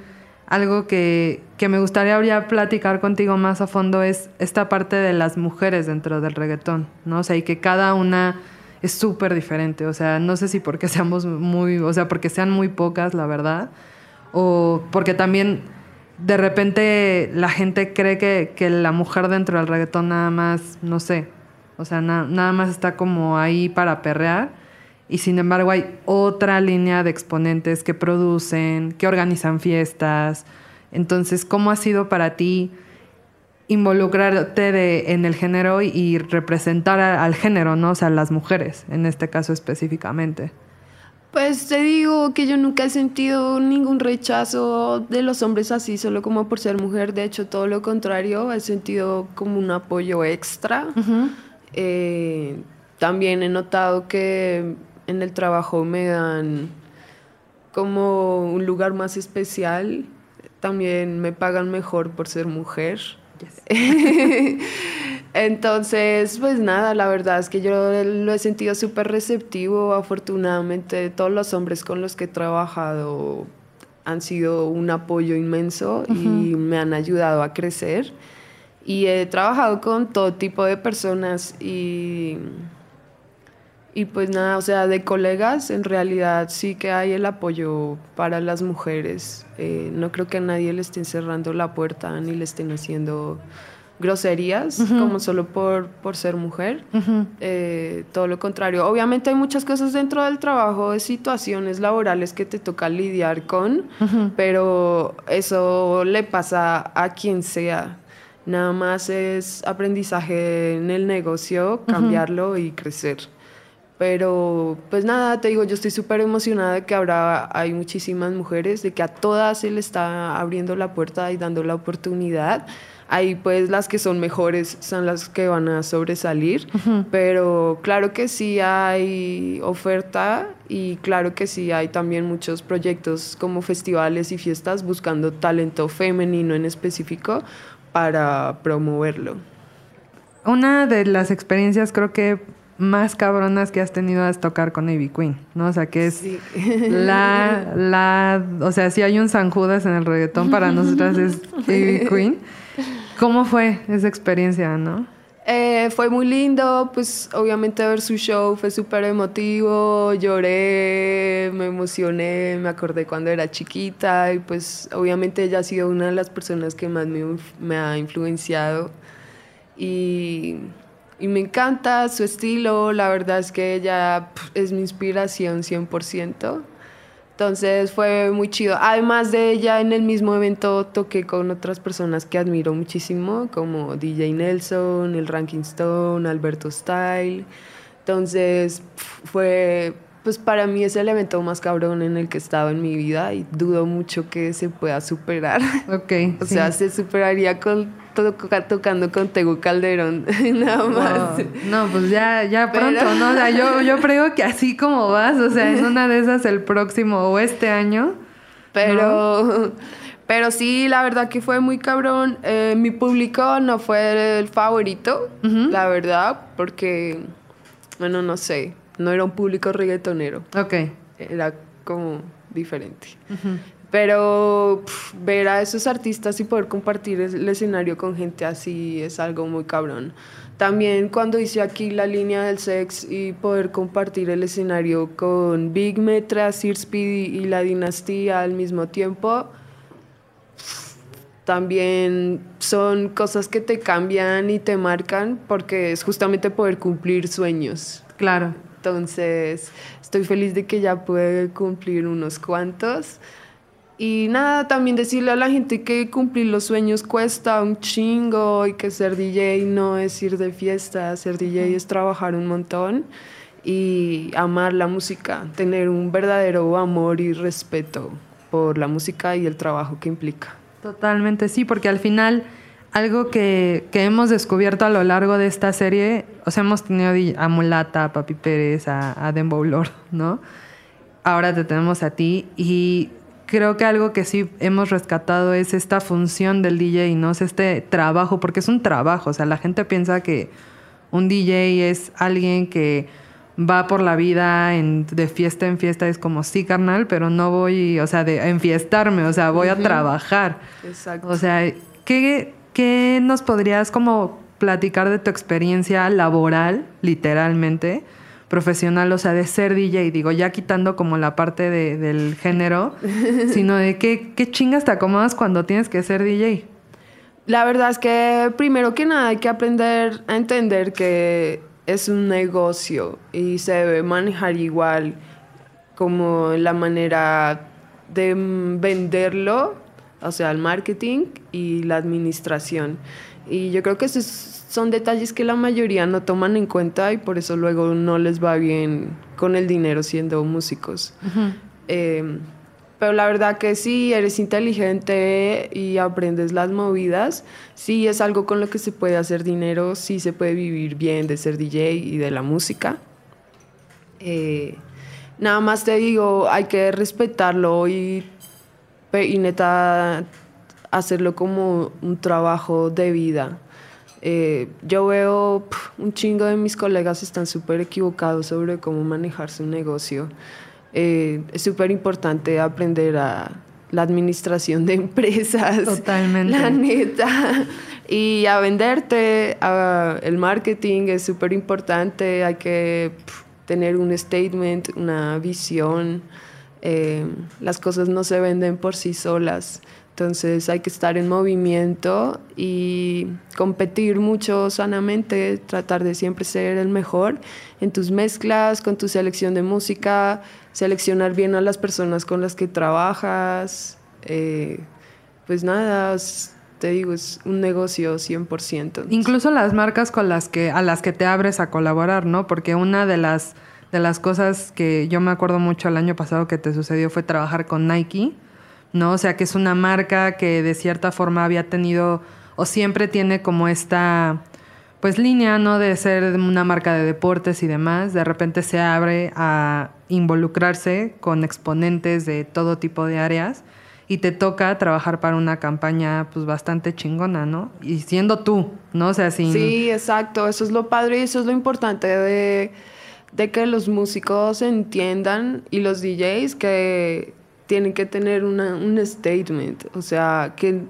algo que, que me gustaría platicar contigo más a fondo es esta parte de las mujeres dentro del reggaetón, ¿no? O sea, y que cada una es súper diferente. O sea, no sé si porque seamos muy, o sea, porque sean muy pocas, la verdad, o porque también de repente la gente cree que, que la mujer dentro del reggaetón nada más, no sé, o sea, na- nada más está como ahí para perrear. Y sin embargo hay otra línea de exponentes que producen, que organizan fiestas. Entonces, ¿cómo ha sido para ti involucrarte de- en el género y, representar al género, ¿no? O sea, las mujeres, en este caso específicamente. Pues te digo que yo nunca he sentido ningún rechazo de los hombres así, solo como por ser mujer. De hecho, todo lo contrario, he sentido como un apoyo extra. Eh, también he notado que en el trabajo me dan como un lugar más especial. También me pagan mejor por ser mujer. [laughs] Entonces, pues nada, la verdad es que yo lo he sentido súper receptivo. Afortunadamente, todos los hombres con los que he trabajado han sido un apoyo inmenso y me han ayudado a crecer. Y he trabajado con todo tipo de personas y, y pues nada, o sea, de colegas, en realidad sí que hay el apoyo para las mujeres. Eh, no creo que a nadie le estén cerrando la puerta ni le estén haciendo groserías como solo por, por ser mujer. Eh, todo lo contrario. Obviamente hay muchas cosas dentro del trabajo, de situaciones laborales que te toca lidiar con, pero eso le pasa a quien sea. Nada más es aprendizaje en el negocio, cambiarlo y crecer. Pero, pues nada, te digo, yo estoy súper emocionada de que ahora hay muchísimas mujeres, de que a todas se le está abriendo la puerta y dando la oportunidad. Ahí pues las que son mejores son las que van a sobresalir, pero claro que sí hay oferta y claro que sí hay también muchos proyectos como festivales y fiestas buscando talento femenino en específico para promoverlo. Una de las experiencias creo que más cabronas que has tenido es tocar con Ivy Queen, ¿no? O sea, que es Sí. la, [laughs] la, o sea, si hay un San Judas en el reggaetón, para nosotras es [laughs] Ivy Queen. ¿Cómo fue esa experiencia, no? Eh, fue muy lindo, pues obviamente ver su show fue súper emotivo, lloré, me emocioné, me acordé cuando era chiquita y pues obviamente ella ha sido una de las personas que más me, me ha influenciado y, y me encanta su estilo, la verdad es que ella es mi inspiración 100%. Entonces fue muy chido. Además de ella, en el mismo evento toqué con otras personas que admiro muchísimo, como DJ Nelson, el Ranking Stone, Alberto Style. Entonces fue, pues para mí es el evento más cabrón en el que he estado en mi vida y dudo mucho que se pueda superar. Ok. [laughs] O sí. sea, se superaría con to- tocando con Tego Calderón, [laughs] nada más. Wow. No, pues ya, ya Pero- pronto, ¿no? O sea, yo, [laughs] yo creo que así como vas, o sea, en una de esas el próximo o este año. Pero, pero sí, la verdad que fue muy cabrón. Eh, mi público no fue el favorito, la verdad, porque, bueno, no sé, no era un público reggaetonero, Ok. era como diferente. Pero ver a esos artistas y poder compartir el escenario con gente así es algo muy cabrón. También cuando hice aquí la línea del sex y poder compartir el escenario con Big Metra, Sir Speedy y la dinastía al mismo tiempo, también son cosas que te cambian y te marcan porque es justamente poder cumplir sueños. Claro. Entonces, estoy feliz de que ya pude cumplir unos cuantos. Y nada, también decirle a la gente que cumplir los sueños cuesta un chingo y que ser DJ no es ir de fiesta, ser DJ es trabajar un montón y amar la música, tener un verdadero amor y respeto por la música y el trabajo que implica. Totalmente, sí, porque al final algo que, que hemos descubierto a lo largo de esta serie, o sea, hemos tenido a Mulata, a Papi Pérez, a, a Dembow Lord, ¿no? Ahora te tenemos a ti y creo que algo que sí hemos rescatado es esta función del DJ, ¿no? Es este trabajo, porque es un trabajo, o sea, la gente piensa que un DJ es alguien que va por la vida en, de fiesta en fiesta, es como, sí, carnal, pero no voy, o sea, de a enfiestarme, o sea, voy a trabajar. Exacto. O sea, ¿qué, ¿qué nos podrías como platicar de tu experiencia laboral, literalmente, profesional, o sea, de ser DJ, digo, ya quitando como la parte de- del género, [laughs] sino de qué, qué chingas te acomodas cuando tienes que ser DJ? La verdad es que primero que nada hay que aprender a entender que es un negocio y se debe manejar igual como la manera de venderlo, o sea, el marketing y la administración. Y yo creo que esos son detalles que la mayoría no toman en cuenta y por eso luego no les va bien con el dinero siendo músicos. Eh, pero la verdad que sí, eres inteligente y aprendes las movidas, sí es algo con lo que se puede hacer dinero, sí se puede vivir bien de ser DJ y de la música. Eh, nada más te digo, hay que respetarlo y, y neta hacerlo como un trabajo de vida. Eh, yo veo pf, un chingo de mis colegas están súper equivocados sobre cómo manejar su negocio. Eh, es súper importante aprender a la administración de [laughs] empresas. Totalmente. La neta. Y a venderte, a- el marketing es súper importante. Hay que tener un statement, una visión. Eh, las cosas no se venden por sí solas. Entonces hay que estar en movimiento y competir mucho sanamente, tratar de siempre ser el mejor en tus mezclas, con tu selección de música, seleccionar bien a las personas con las que trabajas. eh, pues nada, te digo, es un negocio 100%. Incluso las marcas con las que, a las que te abres a colaborar, ¿no? Porque una de las, de las cosas que yo me acuerdo mucho el año pasado que te sucedió fue trabajar con Nike, ¿no? O sea, que es una marca que de cierta forma había tenido o siempre tiene como esta pues línea, ¿no? De ser una marca de deportes y demás, de repente se abre a involucrarse con exponentes de todo tipo de áreas y te toca trabajar para una campaña pues bastante chingona, ¿no? Y siendo tú, ¿no? O sea. Sí, exacto. Eso es lo padre y eso es lo importante de, de que los músicos entiendan y los DJs que tienen que tener una, un statement. O sea, que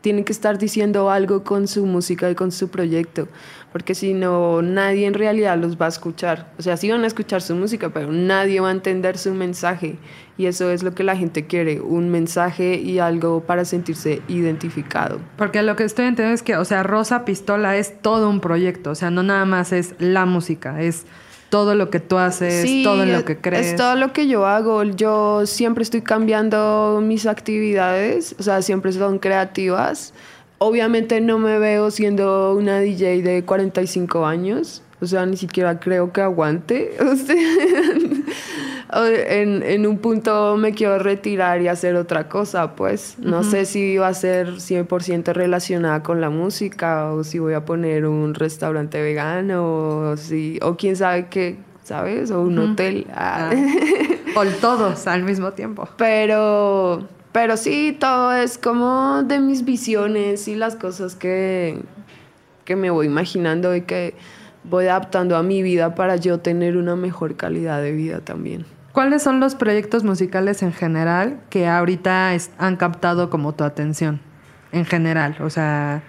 tienen que estar diciendo algo con su música y con su proyecto. Porque si no, nadie en realidad los va a escuchar. O sea, sí van a escuchar su música, pero nadie va a entender su mensaje. Y eso es lo que la gente quiere, un mensaje y algo para sentirse identificado. Porque lo que estoy entendiendo es que, o sea, Rosa Pistola es todo un proyecto, o sea, no nada más es la música, es todo lo que tú haces, todo en lo que crees. Es todo lo que yo hago. Yo siempre estoy cambiando mis actividades, o sea, siempre son creativas. Obviamente no me veo siendo una DJ de 45 años, o sea, ni siquiera creo que aguante. [laughs] O sea, o en, en un punto me quiero retirar y hacer otra cosa, pues. No sé si va a ser 100% relacionada con la música o si voy a poner un restaurante vegano o si o quién sabe qué, ¿sabes? O un hotel. Ah. O todos al mismo tiempo. Pero pero sí, todo es como de mis visiones y las cosas que que me voy imaginando y que voy adaptando a mi vida para yo tener una mejor calidad de vida también. ¿Cuáles son los proyectos musicales en general que ahorita es- han captado como tu atención? En general, o sea,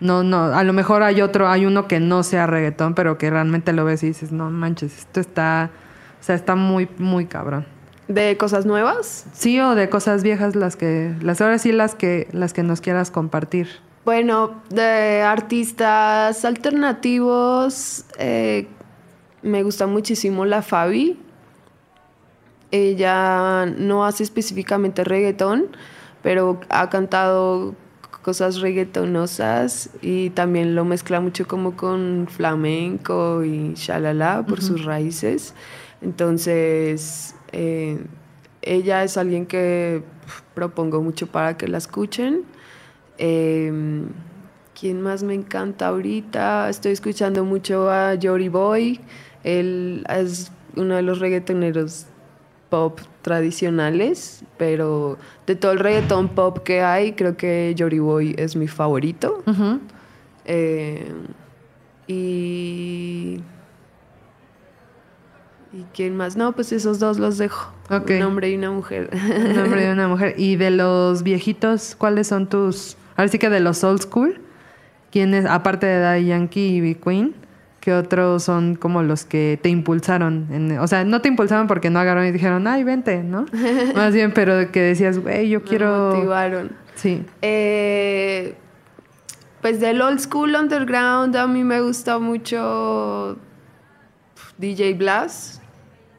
no, no, a lo mejor hay otro, hay uno que no sea reggaetón, pero que realmente lo ves y dices, no manches, esto está, o sea, está muy, muy cabrón. ¿De cosas nuevas? Sí, o de cosas viejas, las que, las ahora sí las que, las que nos quieras compartir. Bueno, de artistas alternativos, eh, me gusta muchísimo la Fabi. Ella no hace específicamente reggaetón, pero ha cantado cosas reggaetonosas y también lo mezcla mucho como con flamenco y shalala por sus raíces. Entonces, eh, ella es alguien que propongo mucho para que la escuchen. Em, ¿Quién más me encanta ahorita? Estoy escuchando mucho a Jory Boy. Él es uno de los reggaetoneros pop tradicionales, pero de todo el reggaeton pop que hay, creo que Jory Boy es mi favorito. Eh, y. ¿Y quién más? No, pues esos dos los dejo. Un hombre y una mujer. Un hombre y una mujer. ¿Y de los viejitos, cuáles son tus. Ahora sí que de los old school, ¿quiénes, aparte de Daddy Yankee y Big Queen, qué otros son como los que te impulsaron? En, o sea, no te impulsaron porque no agarraron y dijeron, ay, vente, ¿no? [laughs] Más bien, pero que decías, güey, yo quiero. Me motivaron. Sí. Eh, pues del old school underground a mí me gusta mucho DJ Blas.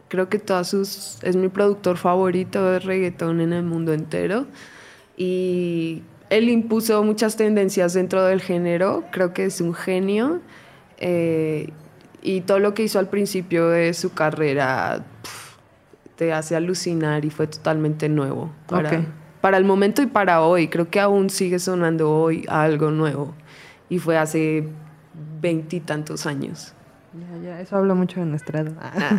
Creo que todas sus es mi productor favorito de reggaetón en el mundo entero y él impuso muchas tendencias dentro del género. Creo que es un genio eh, y todo lo que hizo al principio de su carrera te hace alucinar y fue totalmente nuevo. Para, para el momento y para hoy. Creo que aún sigue sonando hoy algo nuevo. Y fue hace veintitantos años. Ya, ya, eso habla mucho de nuestra edad. Ah.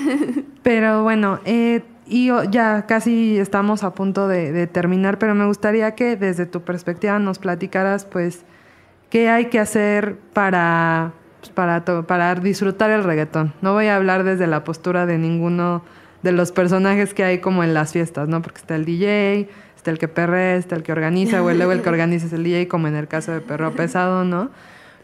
[laughs] pero bueno, eh, y ya casi estamos a punto de, terminar, pero me gustaría que desde tu perspectiva nos platicaras, pues, qué hay que hacer para, pues, para, para disfrutar el reggaetón. No voy a hablar desde la postura de ninguno de los personajes que hay como en las fiestas, ¿no? Porque está el DJ, está el que perre, está el que organiza, o luego el que [laughs] organiza es el DJ, como en el caso de Perro Pesado, ¿no?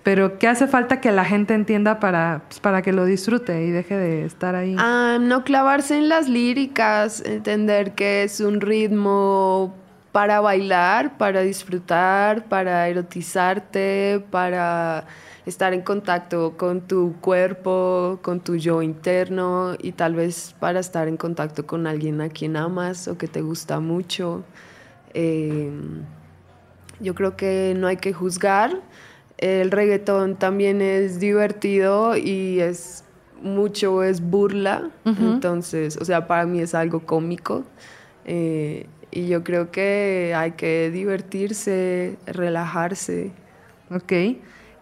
Pero ¿qué hace falta que la gente entienda para, pues, para que lo disfrute y deje de estar ahí? Ah, no clavarse en las líricas, entender que es un ritmo para bailar, para disfrutar, para erotizarte, para estar en contacto con tu cuerpo, con tu yo interno y tal vez para estar en contacto con alguien a quien amas o que te gusta mucho. Em, yo creo que no hay que juzgar. El reggaetón también es divertido y es mucho, es burla. Entonces, o sea, para mí es algo cómico. Eh, y yo creo que hay que divertirse, relajarse. Ok.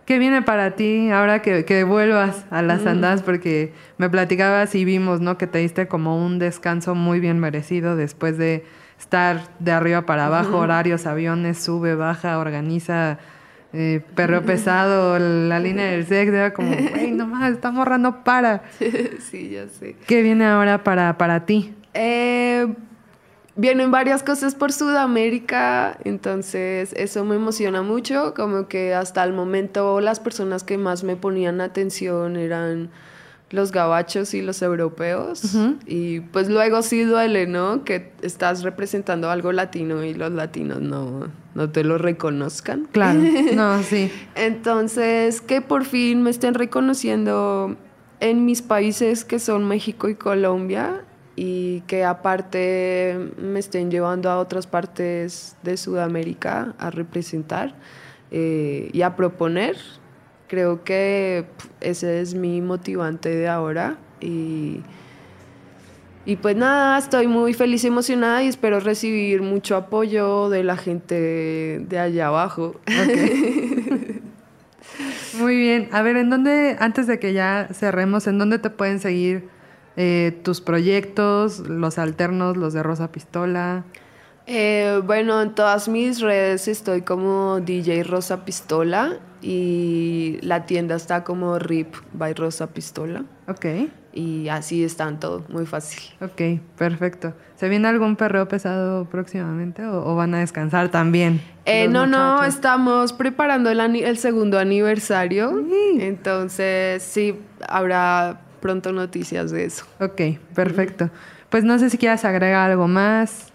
¿Qué viene para ti ahora que, vuelvas a las andadas? Porque me platicabas y vimos, ¿no? Que te diste como un descanso muy bien merecido después de estar de arriba para abajo, horarios, aviones, sube, baja, organiza, eh, perro [laughs] pesado, la línea del sex, era como, güey, nomás, esta morra no para. [laughs] sí, ya sé. ¿Qué viene ahora para, para ti? Eh, vienen varias cosas por Sudamérica, entonces eso me emociona mucho, como que hasta el momento las personas que más me ponían atención eran los gabachos y los europeos y pues luego sí duele, ¿no? Que estás representando algo latino y los latinos no, no te lo reconozcan. Claro, no, [laughs] sí. Entonces, que por fin me estén reconociendo en mis países que son México y Colombia y que aparte me estén llevando a otras partes de Sudamérica a representar eh, y a proponer. Creo que ese es mi motivante de ahora y, y pues nada, estoy muy feliz y emocionada y espero recibir mucho apoyo de la gente de allá abajo. [laughs] muy bien, a ver, ¿en dónde, antes de que ya cerremos, en dónde te pueden seguir? Eh, tus proyectos, los alternos, los de Rosa Pistola. Eh, bueno, en todas mis redes estoy como DJ Rosa Pistola y la tienda está como RIP by Rosa Pistola. Ok. Y así están todo, muy fácil. Ok, perfecto. ¿Se viene algún perreo pesado próximamente o, van a descansar también? Eh, no, no, estamos preparando el, el segundo aniversario. Entonces, sí, habrá pronto noticias de eso. Ok, perfecto. Pues no sé si quieras agregar algo más.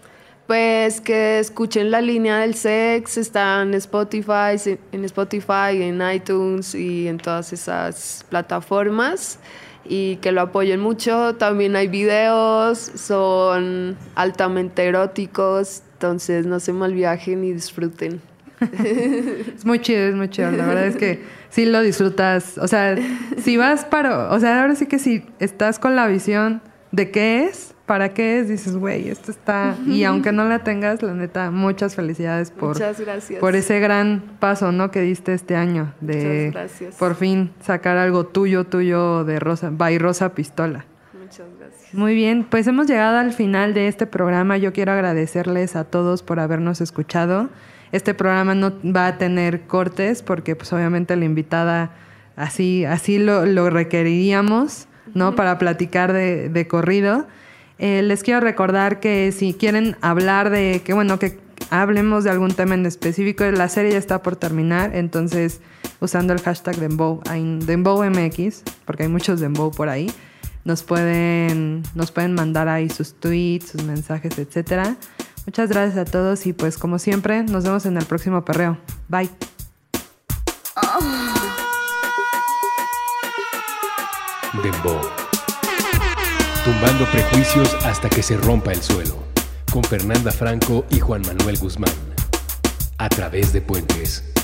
Pues que escuchen la línea del sex, está en Spotify, en Spotify, en iTunes y en todas esas plataformas y que lo apoyen mucho. También hay videos, son altamente eróticos, entonces no se malviajen y disfruten. Es muy chido, es muy chido. La verdad es que sí lo disfrutas. O sea, si vas para. O sea, ahora sí que si estás con la visión de qué es, ¿para qué es? Dices, güey, esto está... Y aunque no la tengas, la neta, muchas felicidades por, Muchas gracias. por ese gran paso, ¿no? Que diste este año de Muchas gracias. por fin sacar algo tuyo, tuyo de Rosa, by Rosa Pistola. Muchas gracias. Muy bien, pues hemos llegado al final de este programa. Yo quiero agradecerles a todos por habernos escuchado. Este programa no va a tener cortes porque pues obviamente la invitada así, así lo, lo requeriríamos, ¿no? Para platicar de, de corrido. Eh, les quiero recordar que si quieren hablar de, que bueno, que hablemos de algún tema en específico, la serie ya está por terminar, entonces usando el hashtag Dembow, hay- DembowMX, porque hay muchos Dembow por ahí, nos pueden, nos pueden mandar ahí sus tweets, sus mensajes, etcétera. Muchas gracias a todos y pues como siempre, nos vemos en el próximo perreo. Bye. Dembow. Tumbando prejuicios hasta que se rompa el suelo. Con Fernanda Franco y Juan Manuel Guzmán. A través de puentes.